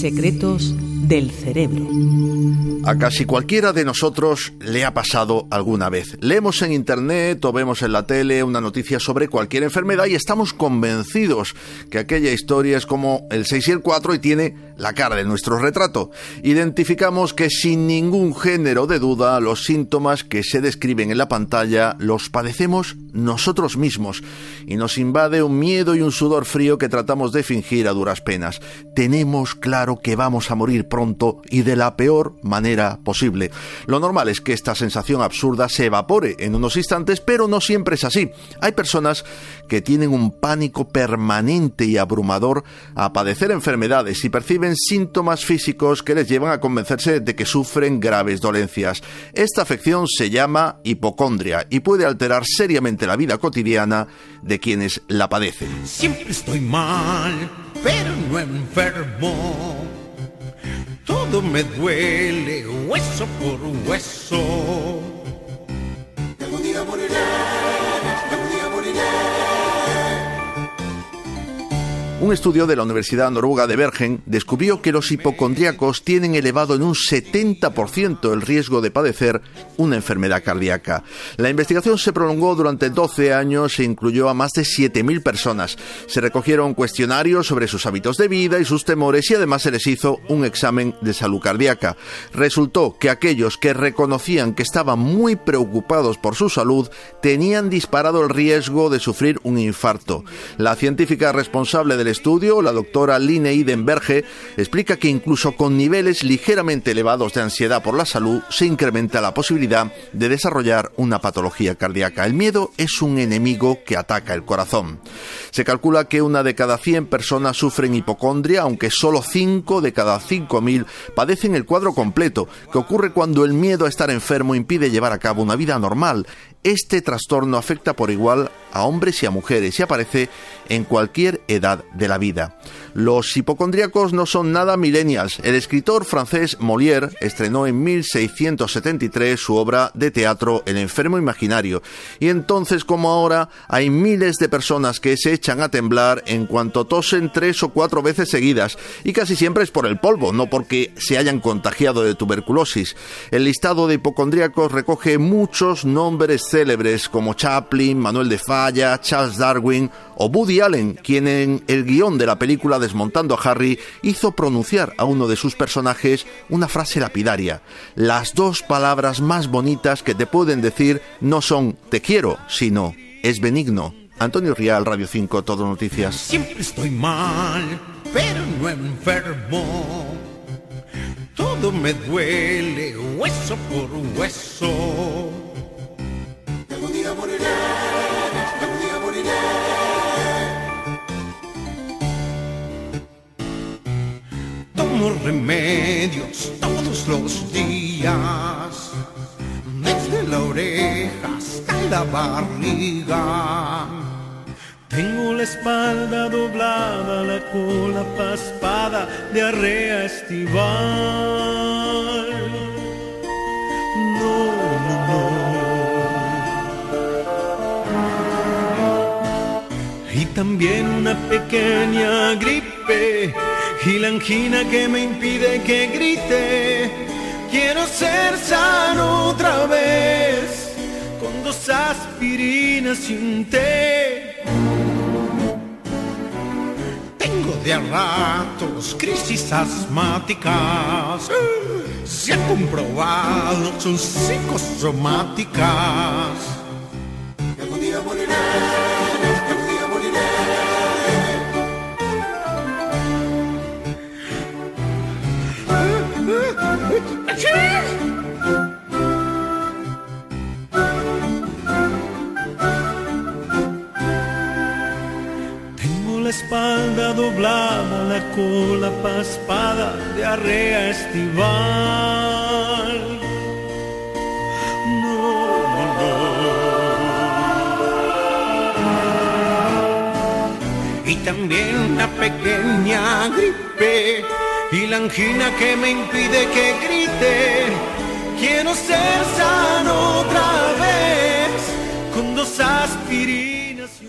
Secretos del cerebro. A casi cualquiera de nosotros le ha pasado alguna vez. Leemos en internet o vemos en la tele una noticia sobre cualquier enfermedad y estamos convencidos que aquella historia es como el 6 y el 4 y tiene la cara de nuestro retrato. Identificamos que sin ningún género de duda los síntomas que se describen en la pantalla los padecemos nosotros mismos y nos invade un miedo y un sudor frío que tratamos de fingir a duras penas. Tenemos claro que vamos a morir y de la peor manera posible. Lo normal es que esta sensación absurda se evapore en unos instantes, pero no siempre es así. Hay personas que tienen un pánico permanente y abrumador a padecer enfermedades y perciben síntomas físicos que les llevan a convencerse de que sufren graves dolencias. Esta afección se llama hipocondria y puede alterar seriamente la vida cotidiana de quienes la padecen. Siempre estoy mal, pero no enfermo. Todo me duele, hueso por hueso. Un estudio de la Universidad Noruega de Bergen descubrió que los hipocondríacos tienen elevado en un 70% el riesgo de padecer una enfermedad cardíaca. La investigación se prolongó durante 12 años e incluyó a más de 7.000 personas. Se recogieron cuestionarios sobre sus hábitos de vida y sus temores y además se les hizo un examen de salud cardíaca. Resultó que aquellos que reconocían que estaban muy preocupados por su salud tenían disparado el riesgo de sufrir un infarto. La científica responsable de estudio, la doctora Line Idenberge explica que incluso con niveles ligeramente elevados de ansiedad por la salud se incrementa la posibilidad de desarrollar una patología cardíaca. El miedo es un enemigo que ataca el corazón. Se calcula que una de cada 100 personas sufren hipocondria, aunque solo 5 de cada 5.000 padecen el cuadro completo, que ocurre cuando el miedo a estar enfermo impide llevar a cabo una vida normal. Este trastorno afecta por igual a hombres y a mujeres y aparece en cualquier edad de la vida. Los hipocondríacos no son nada millennials. El escritor francés Molière estrenó en 1673 su obra de teatro El enfermo imaginario. Y entonces como ahora hay miles de personas que se echan a temblar en cuanto tosen tres o cuatro veces seguidas. Y casi siempre es por el polvo, no porque se hayan contagiado de tuberculosis. El listado de hipocondríacos recoge muchos nombres célebres como Chaplin, Manuel de Falla, Charles Darwin o Woody Allen, quien en el guion de la película Desmontando a Harry hizo pronunciar a uno de sus personajes una frase lapidaria. Las dos palabras más bonitas que te pueden decir no son te quiero, sino es benigno. Antonio Rial, Radio 5, Todo Noticias. Siempre estoy mal, pero no enfermo. Todo me duele, hueso por hueso. Tomo remedios todos los días, desde la oreja hasta la barriga. Tengo la espalda doblada, la cola paspada, diarrea estival. Una pequeña gripe y la angina que me impide que grite. Quiero ser sano otra vez con dos aspirinas y un té. Tengo de a ratos crisis asmáticas. Se ha comprobado, son psicosomáticas. Doblada, la cola paspada, diarrea estival. No, no. Y también una pequeña gripe y la angina que me impide que grite. Quiero ser sano otra vez con dos aspirinas